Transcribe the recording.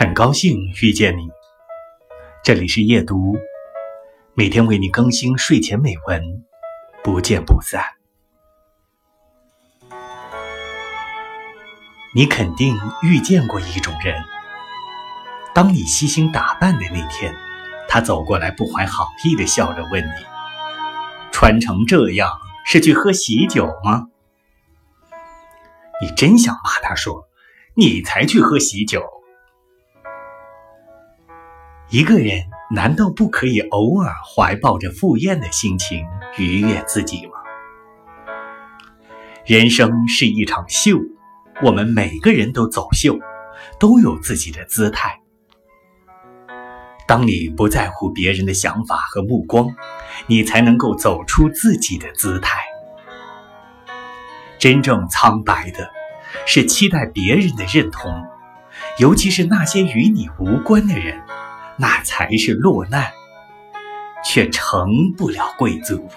很高兴遇见你，这里是夜读，每天为你更新睡前美文，不见不散。你肯定遇见过一种人，当你悉心打扮的那天，他走过来，不怀好意的笑着问你：“穿成这样是去喝喜酒吗？”你真想骂他说：“你才去喝喜酒！”一个人难道不可以偶尔怀抱着赴宴的心情愉悦自己吗？人生是一场秀，我们每个人都走秀，都有自己的姿态。当你不在乎别人的想法和目光，你才能够走出自己的姿态。真正苍白的，是期待别人的认同，尤其是那些与你无关的人。那才是落难，却成不了贵族。